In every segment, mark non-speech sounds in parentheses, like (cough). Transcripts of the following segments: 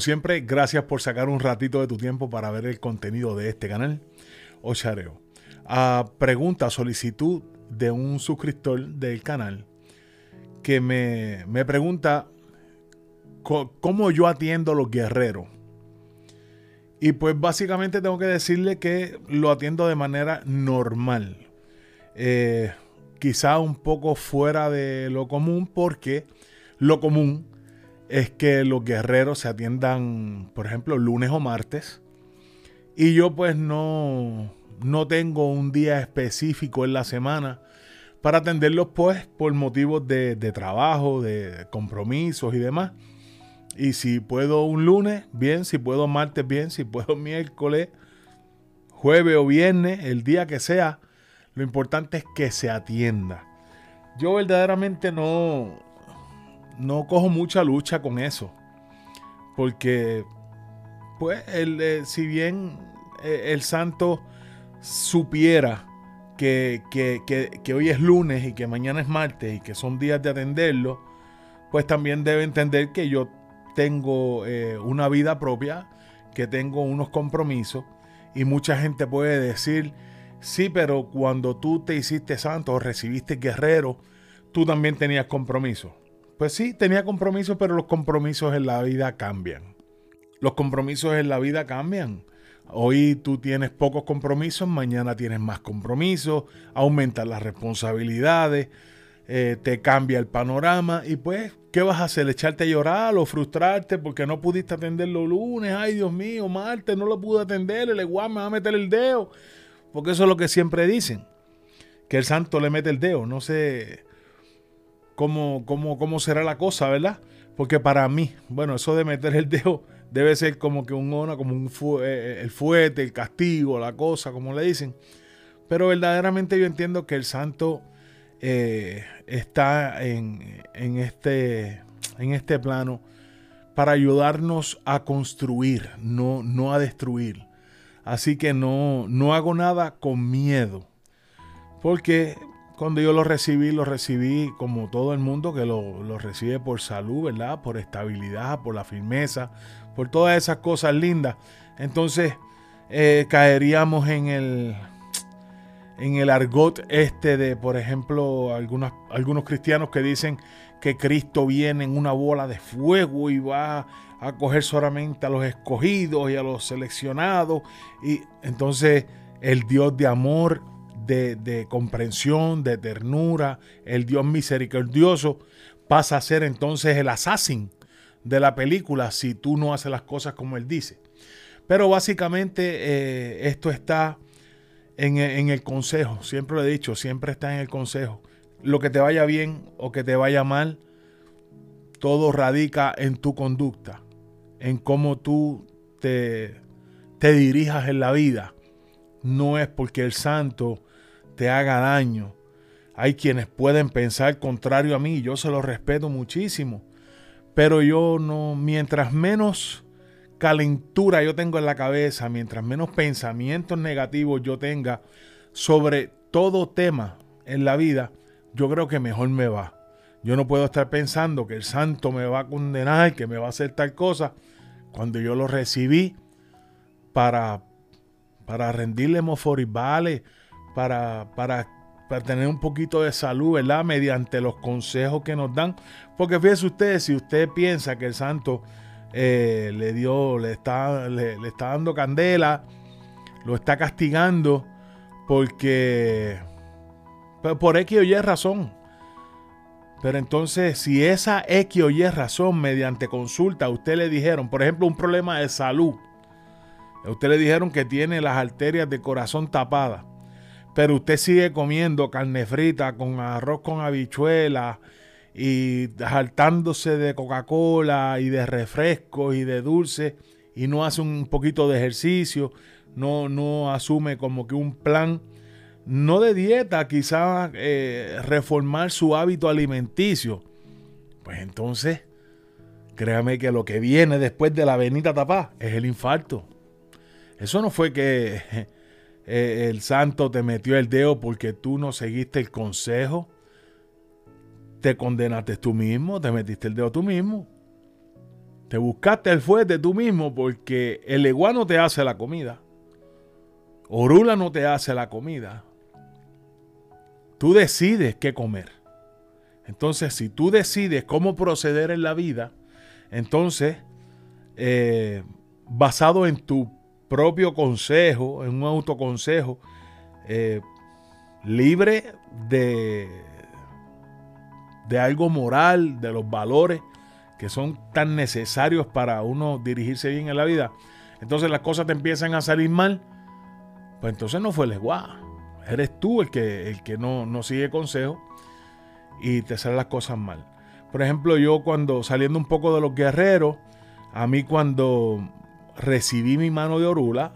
Siempre, gracias por sacar un ratito de tu tiempo para ver el contenido de este canal. Ochareo. A pregunta, solicitud de un suscriptor del canal que me, me pregunta cómo yo atiendo a los guerreros. Y pues básicamente tengo que decirle que lo atiendo de manera normal. Eh, quizá un poco fuera de lo común porque lo común es que los guerreros se atiendan, por ejemplo, lunes o martes. Y yo pues no, no tengo un día específico en la semana para atenderlos pues por motivos de, de trabajo, de compromisos y demás. Y si puedo un lunes, bien, si puedo martes, bien, si puedo (laughs) miércoles, jueves o viernes, el día que sea, lo importante es que se atienda. Yo verdaderamente no, no cojo mucha lucha con eso. Porque, pues, eh, si bien eh, el santo supiera que, que, hoy es lunes y que mañana es martes y que son días de atenderlo, pues también debe entender que yo tengo eh, una vida propia, que tengo unos compromisos y mucha gente puede decir, sí, pero cuando tú te hiciste santo o recibiste guerrero, tú también tenías compromisos. Pues sí, tenía compromisos, pero los compromisos en la vida cambian. Los compromisos en la vida cambian. Hoy tú tienes pocos compromisos, mañana tienes más compromisos, aumentan las responsabilidades, eh, te cambia el panorama y pues, ¿qué vas a hacer? ¿Echarte a llorar o frustrarte porque no pudiste atenderlo lunes? Ay, Dios mío, martes no lo pude atender, el igual me va a meter el dedo. Porque eso es lo que siempre dicen, que el santo le mete el dedo. No sé cómo, cómo, cómo será la cosa, ¿verdad? Porque para mí, bueno, eso de meter el dedo debe ser como que un ona, como un eh, eh, el fuete, el castigo, la cosa, como le dicen. Pero verdaderamente yo entiendo que el santo eh, está en, este, en este plano para ayudarnos a construir, no, no a destruir. Así que no, no hago nada con miedo. Porque cuando yo lo recibí, lo recibí como todo el mundo que lo, recibe por salud, ¿verdad? Por estabilidad, por la firmeza, por todas esas cosas lindas. Entonces eh, caeríamos en el, en el argot este de, por ejemplo, algunos cristianos que dicen que Cristo viene en una bola de fuego y va a coger solamente a los escogidos y a los seleccionados. Y entonces el Dios de amor, de, comprensión, de ternura, el Dios misericordioso, pasa a ser entonces el assassin de la película si tú no haces las cosas como Él dice. Pero básicamente eh, esto está en, el consejo. Siempre lo he dicho, siempre está en el consejo. Lo que te vaya bien o que te vaya mal, todo radica en tu conducta, en cómo tú te dirijas en la vida. No es porque el santo te haga daño. Hay quienes pueden pensar contrario a mí, yo se lo respeto muchísimo. Pero yo no, mientras menos calentura yo tengo en la cabeza, mientras menos pensamientos negativos yo tenga sobre todo tema en la vida, yo creo que mejor me va. Yo no puedo estar pensando que el santo me va a condenar, que me va a hacer tal cosa, cuando yo lo recibí para, para rendirle moforibales, para, para, para tener un poquito de salud, ¿verdad? Mediante los consejos que nos dan. Porque fíjese ustedes, si usted piensa que el santo eh, le dio, le está, le, está dando candela, lo está castigando porque por X o Y razón. Pero entonces, si esa X o Y razón mediante consulta, a usted le dijeron, por ejemplo, un problema de salud, a usted le dijeron que tiene las arterias de corazón tapadas, pero usted sigue comiendo carne frita con arroz con habichuelas y saltándose de Coca-Cola y de refrescos y de dulce y no hace un poquito de ejercicio, no, no asume como que un plan, no de dieta, quizá eh, reformar su hábito alimenticio, pues entonces créame que lo que viene después de la venita tapá es el infarto. Eso no fue que eh, el santo te metió el dedo porque tú no seguiste el consejo te condenaste tú mismo, te metiste el dedo tú mismo. Te buscaste el fuerte tú mismo porque el leguá no te hace la comida. Orula no te hace la comida. Tú decides qué comer. Entonces, si tú decides cómo proceder en la vida, entonces, eh, basado en tu propio consejo, en un autoconsejo, eh, libre de, de algo moral, de los valores que son tan necesarios para uno dirigirse bien en la vida, entonces las cosas te empiezan a salir mal, pues entonces no fue el igual. Eres tú el que, el que no, no sigue consejo y te salen las cosas mal. Por ejemplo, yo cuando saliendo un poco de los guerreros, a mí cuando recibí mi mano de orula,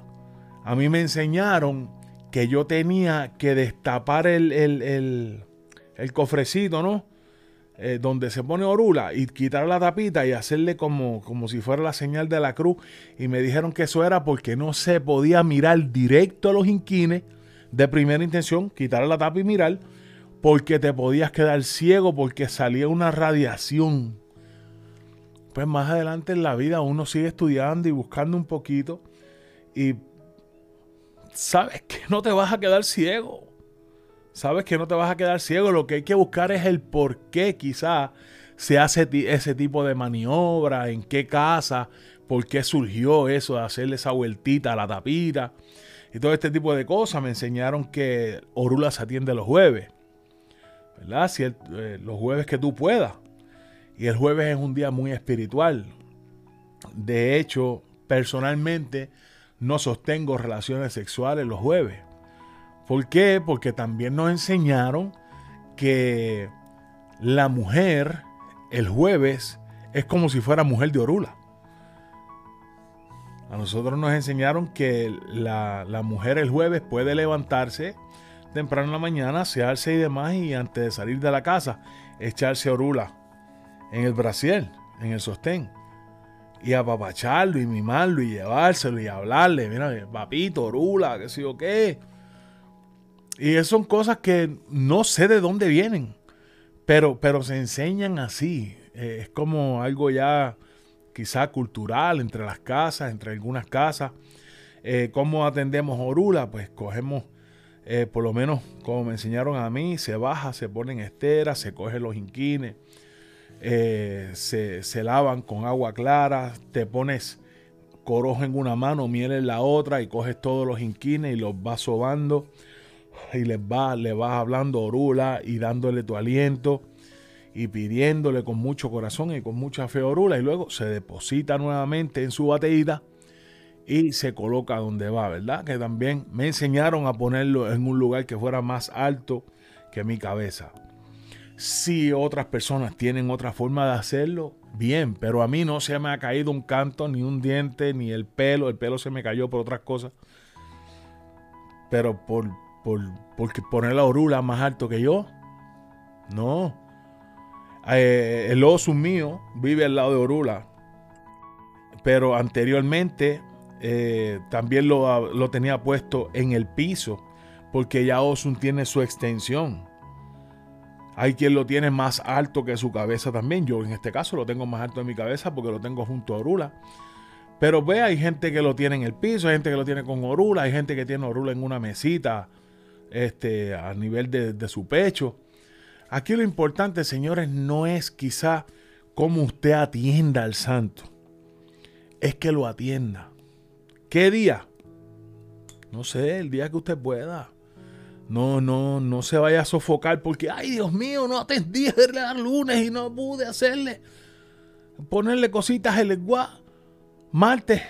a mí me enseñaron que yo tenía que destapar el, el, el, cofrecito, ¿no? Eh, donde se pone orula y quitar la tapita y hacerle como, como si fuera la señal de la cruz. Y me dijeron que eso era porque no se podía mirar directo a los inquines de primera intención, quitar la tapa y mirar, porque te podías quedar ciego porque salía una radiación. Pues más adelante en la vida uno sigue estudiando y buscando un poquito y sabes que no te vas a quedar ciego. Sabes que no te vas a quedar ciego. Lo que hay que buscar es el por qué quizá se hace ese tipo de maniobra, en qué casa, por qué surgió eso de hacerle esa vueltita a la tapita y todo este tipo de cosas. Me enseñaron que Orula se atiende los jueves. ¿verdad? Si eh, los jueves que tú puedas. Y el jueves es un día muy espiritual. De hecho, personalmente no sostengo relaciones sexuales los jueves. ¿Por qué? Porque también nos enseñaron que la mujer el jueves es como si fuera mujer de Orula. A nosotros nos enseñaron que la, la mujer el jueves puede levantarse temprano en la mañana, asearse y demás, y antes de salir de la casa, echarse orula en el brasier, en el sostén, y apapacharlo y mimarlo y llevárselo y hablarle, mira, papito, orula, qué sé yo qué. Y esas son cosas que no sé de dónde vienen, pero, pero se enseñan así. Eh, es como algo ya quizá cultural entre las casas, entre algunas casas. Eh, ¿Cómo atendemos orula? Pues cogemos eh, por lo menos como me enseñaron a mí, se baja, se pone en estera, se coge los inquines, eh, se, lavan con agua clara, te pones corojo en una mano, miel en la otra y coges todos los inquines y los vas sobando y les va, le vas hablando orula y dándole tu aliento y pidiéndole con mucho corazón y con mucha fe orula y luego se deposita nuevamente en su bateída y se coloca donde va, ¿verdad? Que también me enseñaron a ponerlo en un lugar que fuera más alto que mi cabeza. Si otras personas tienen otra forma de hacerlo, bien, pero a mí no se me ha caído un canto, ni un diente, ni el pelo, el pelo se me cayó por otras cosas. Pero por, por, poner la orula más alto que yo, no. Eh, el oso mío vive al lado de Orula, pero anteriormente eh, también lo, tenía puesto en el piso, porque ya Osun tiene su extensión. Hay quien lo tiene más alto que su cabeza también. Yo en este caso lo tengo más alto de mi cabeza porque lo tengo junto a Orula. Pero ve, hay gente que lo tiene en el piso, hay gente que lo tiene con Orula, hay gente que tiene Orula en una mesita este, a nivel de, de su pecho. Aquí lo importante, señores, no es quizá cómo usted atienda al santo, es que lo atienda. ¿Qué día? No sé, el día que usted pueda. No, no, no se vaya a sofocar porque, ay Dios mío, no atendí el lunes y no pude hacerle, ponerle cositas el lenguaje. Martes,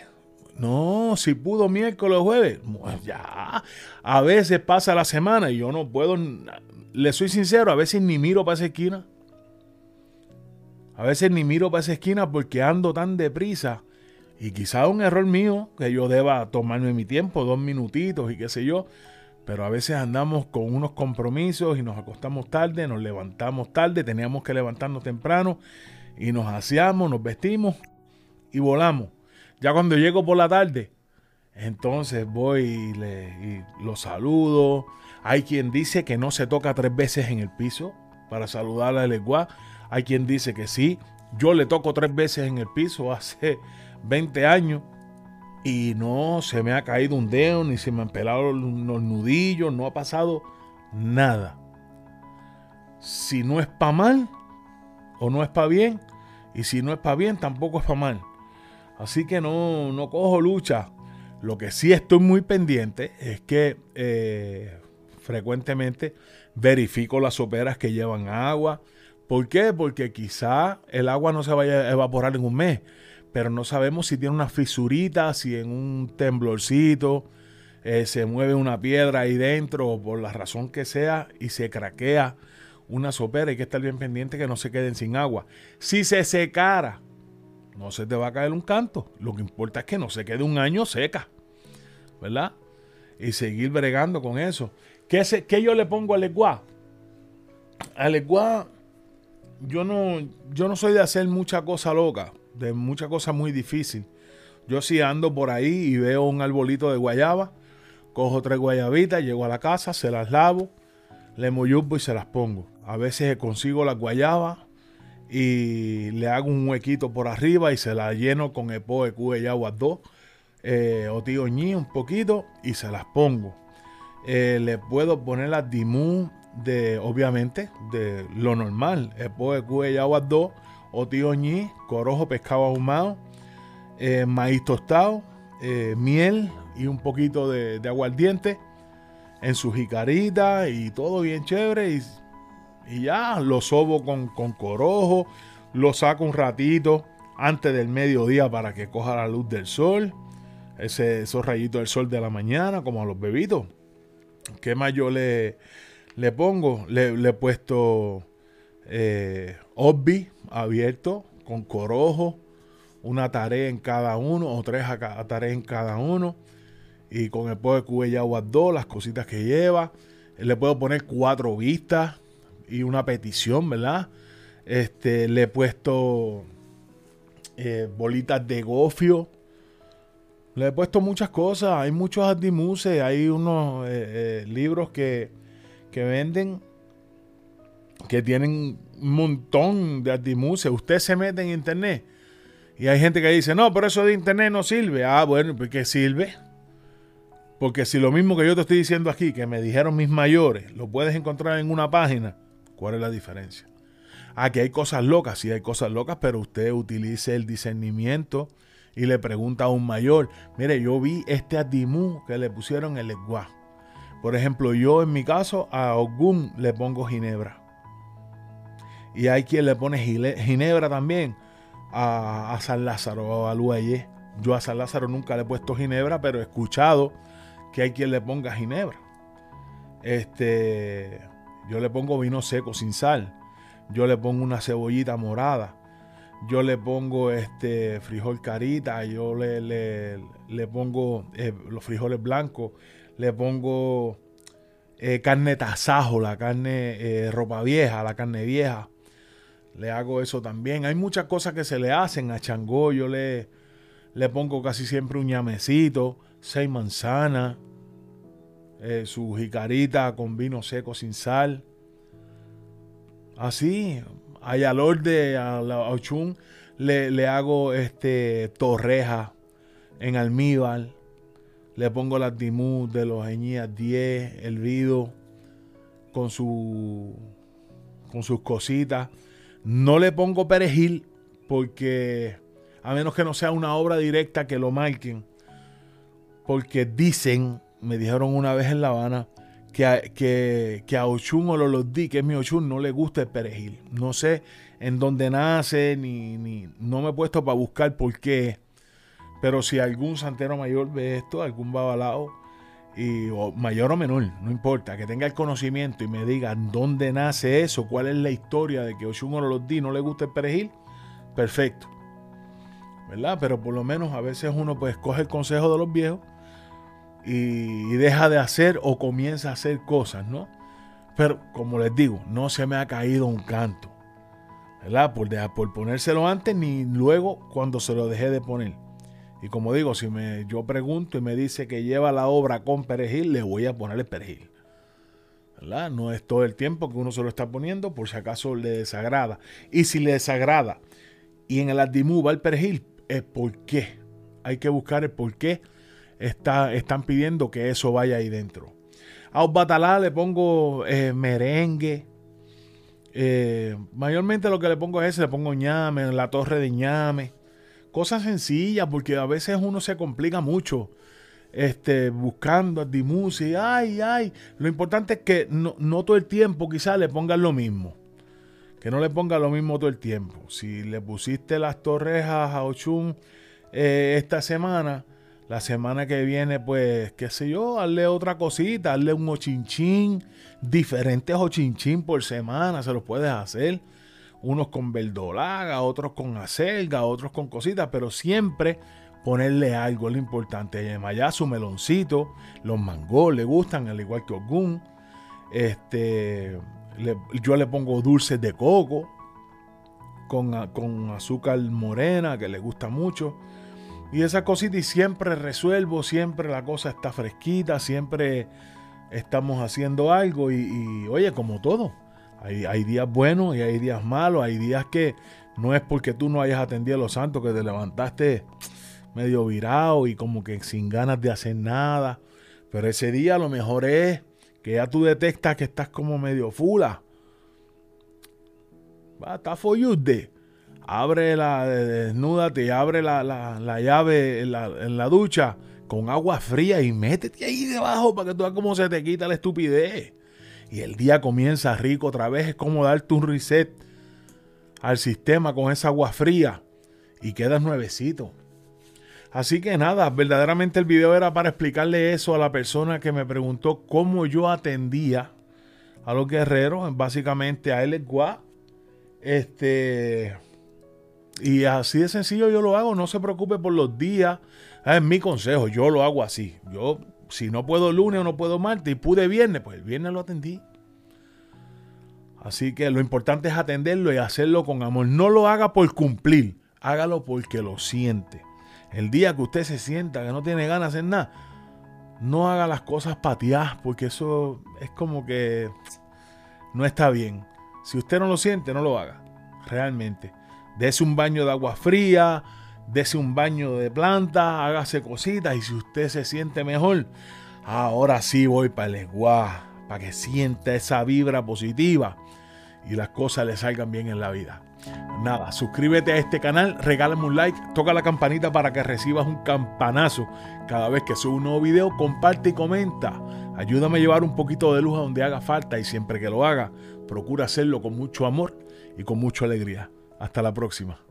no, si pudo miércoles o jueves, ya. A veces pasa la semana y yo no puedo, le soy sincero, a veces ni miro para esa esquina. A veces ni miro para esa esquina porque ando tan deprisa y quizá un error mío, que yo deba tomarme mi tiempo, dos minutitos y qué sé yo. Pero a veces andamos con unos compromisos y nos acostamos tarde, nos levantamos tarde, teníamos que levantarnos temprano y nos aseamos, nos vestimos y volamos. Ya cuando llego por la tarde, entonces voy y, le, lo saludo. Hay quien dice que no se toca tres veces en el piso para saludar a Legua. Hay quien dice que sí. Yo le toco tres veces en el piso hace 20 años y no se me ha caído un dedo, ni se me han pelado los, nudillos, no ha pasado nada. Si no es para mal o no es para bien, y si no es para bien, tampoco es para mal. Así que no, no cojo lucha. Lo que sí estoy muy pendiente es que eh, frecuentemente verifico las soperas que llevan agua. ¿Por qué? Porque quizá el agua no se vaya a evaporar en un mes, pero no sabemos si tiene una fisurita, si en un temblorcito eh, se mueve una piedra ahí dentro o por la razón que sea y se craquea una sopera. Hay que estar bien pendiente que no se queden sin agua. Si se secara, no se te va a caer un canto. Lo que importa es que no se quede un año seca, ¿verdad? Y seguir bregando con eso. ¿Qué, yo le pongo al eguá? Al eguá, yo no, yo no soy de hacer mucha cosa loca, de mucha cosa muy difícil. Yo si ando por ahí y veo un arbolito de guayaba, cojo tres guayabitas, llego a la casa, se las lavo, le moyubo y se las pongo. A veces consigo las guayabas y le hago un huequito por arriba y se las lleno con epo de y agua 2 eh, o tío ñi un poquito y se las pongo. Eh, le puedo poner la dimú de, obviamente, de lo normal. Epo de y agua 2 o tío ñi, corojo, pescado ahumado, eh, maíz tostado, miel y un poquito de, de aguardiente en su jicarita y todo bien chévere. Y, y ya lo sobo con, con, corojo, lo saco un ratito antes del mediodía para que coja la luz del sol. Ese, esos rayitos del sol de la mañana, como a los bebitos. ¿Qué más yo le, le pongo? Le, he puesto eh, abierto con corojo, una tarea en cada uno o tres tareas en cada uno y con el pollo de agua 2, las cositas que lleva. Le puedo poner cuatro vistas y una petición, ¿verdad? Este, le he puesto eh, bolitas de gofio. Le he puesto muchas cosas. Hay muchos adimuses. Hay unos eh, eh, libros que, que venden que tienen un montón de adimuses. Usted se mete en internet y hay gente que dice, no, pero eso de internet no sirve. Ah, bueno, ¿por qué sirve? Porque si lo mismo que yo te estoy diciendo aquí, que me dijeron mis mayores, lo puedes encontrar en una página, ¿cuál es la diferencia? Aquí hay cosas locas, sí hay cosas locas, pero usted utilice el discernimiento y le pregunta a un mayor, mire, yo vi este adimú que le pusieron el eguá. Por ejemplo, yo en mi caso a Ogún le pongo ginebra. Y hay quien le pone ginebra también a, San Lázaro a Luelle. Yo a San Lázaro nunca le he puesto ginebra, pero he escuchado que hay quien le ponga ginebra. Este, yo le pongo vino seco sin sal. Yo le pongo una cebollita morada. Yo le pongo este frijol carita. Yo le, le, pongo eh, los frijoles blancos. Le pongo eh, carne tasajo, la carne eh, ropa vieja, la carne vieja. Le hago eso también. Hay muchas cosas que se le hacen a Changó. Yo le, le pongo casi siempre un ñamecito seis manzanas, eh, su jicarita con vino seco sin sal. Así, hay al de a la ochun le, le, hago este torreja en almíbar. Le pongo las dimú de los añías 10, el vido con su con sus cositas. No le pongo perejil porque a menos que no sea una obra directa que lo marquen porque dicen, me dijeron una vez en La Habana, que a, que, que a Ochun o que es mi Ochun, no le gusta el perejil. No sé en dónde nace, ni, ni no me he puesto para buscar por qué. Pero si algún santero mayor ve esto, algún babalao, y, o mayor o menor, no importa, que tenga el conocimiento y me diga dónde nace eso, cuál es la historia de que Ochun o Lolodí no le gusta el perejil, perfecto. ¿Verdad? Pero por lo menos a veces uno pues coge el consejo de los viejos y, deja de hacer o comienza a hacer cosas, ¿no? Pero como les digo, no se me ha caído un canto, ¿verdad? Por, por ponérselo antes ni luego cuando se lo dejé de poner. Y como digo, si me, yo pregunto y me dice que lleva la obra con perejil, le voy a poner el perejil. No es todo el tiempo que uno se lo está poniendo por si acaso le desagrada. Y si le desagrada Y en el Adimú va el perejil. Es por qué. Hay que buscar el por qué está, están pidiendo que eso vaya ahí dentro. A batalá le pongo eh, merengue. Eh, mayormente lo que le pongo es ese, le pongo ñame, la torre de ñame. Cosas sencillas, porque a veces uno se complica mucho este, buscando dimusi, ay, ay. Lo importante es que no, todo el tiempo quizás le pongan lo mismo. Que no le pongan lo mismo todo el tiempo. Si le pusiste las torrejas a Ochun eh, esta semana, la semana que viene, pues, qué sé yo, hazle otra cosita, hazle un ochinchín, diferentes ochinchín por semana, se los puedes hacer. Unos con verdolaga, otros con acelga, otros con cositas, pero siempre ponerle algo, lo importante. Allá su meloncito, los mangos le gustan, al igual que Ogun. Este, yo le pongo dulces de coco con, con, azúcar morena, que le gusta mucho. Y esa cosita, y siempre resuelvo, siempre la cosa está fresquita, siempre estamos haciendo algo. Y, oye, como todo, hay, días buenos y hay días malos, hay días que no es porque tú no hayas atendido a los santos que te levantaste medio virado y como que sin ganas de hacer nada. Pero ese día lo mejor es que ya tú detectas que estás como medio fula. Va, está for Abre la, desnúdate y abre la, llave en la, en la, ducha con agua fría y métete ahí debajo para que tú veas cómo se te quita la estupidez. Y el día comienza rico otra vez. Es como darte un reset al sistema con esa agua fría y quedas nuevecito. Así que nada, verdaderamente el video era para explicarle eso a la persona que me preguntó cómo yo atendía a los guerreros, básicamente a él Gua. Este. Y así de sencillo yo lo hago, no se preocupe por los días. Es mi consejo, yo lo hago así. Yo, si no puedo lunes o no puedo martes y pude viernes, pues el viernes lo atendí. Así que lo importante es atenderlo y hacerlo con amor. No lo haga por cumplir, hágalo porque lo siente. El día que usted se sienta que no tiene ganas de hacer nada, no haga las cosas pateadas porque eso es como que no está bien. Si usted no lo siente, no lo haga. Realmente. Dese un baño de agua fría, dese un baño de planta, hágase cositas y si usted se siente mejor, ahora sí voy para el lenguaje, para que sienta esa vibra positiva y las cosas le salgan bien en la vida. Nada, suscríbete a este canal, regálame un like, toca la campanita para que recibas un campanazo cada vez que subo un nuevo video, comparte y comenta. Ayúdame a llevar un poquito de luz a donde haga falta y siempre que lo haga, procura hacerlo con mucho amor y con mucha alegría. Hasta la próxima.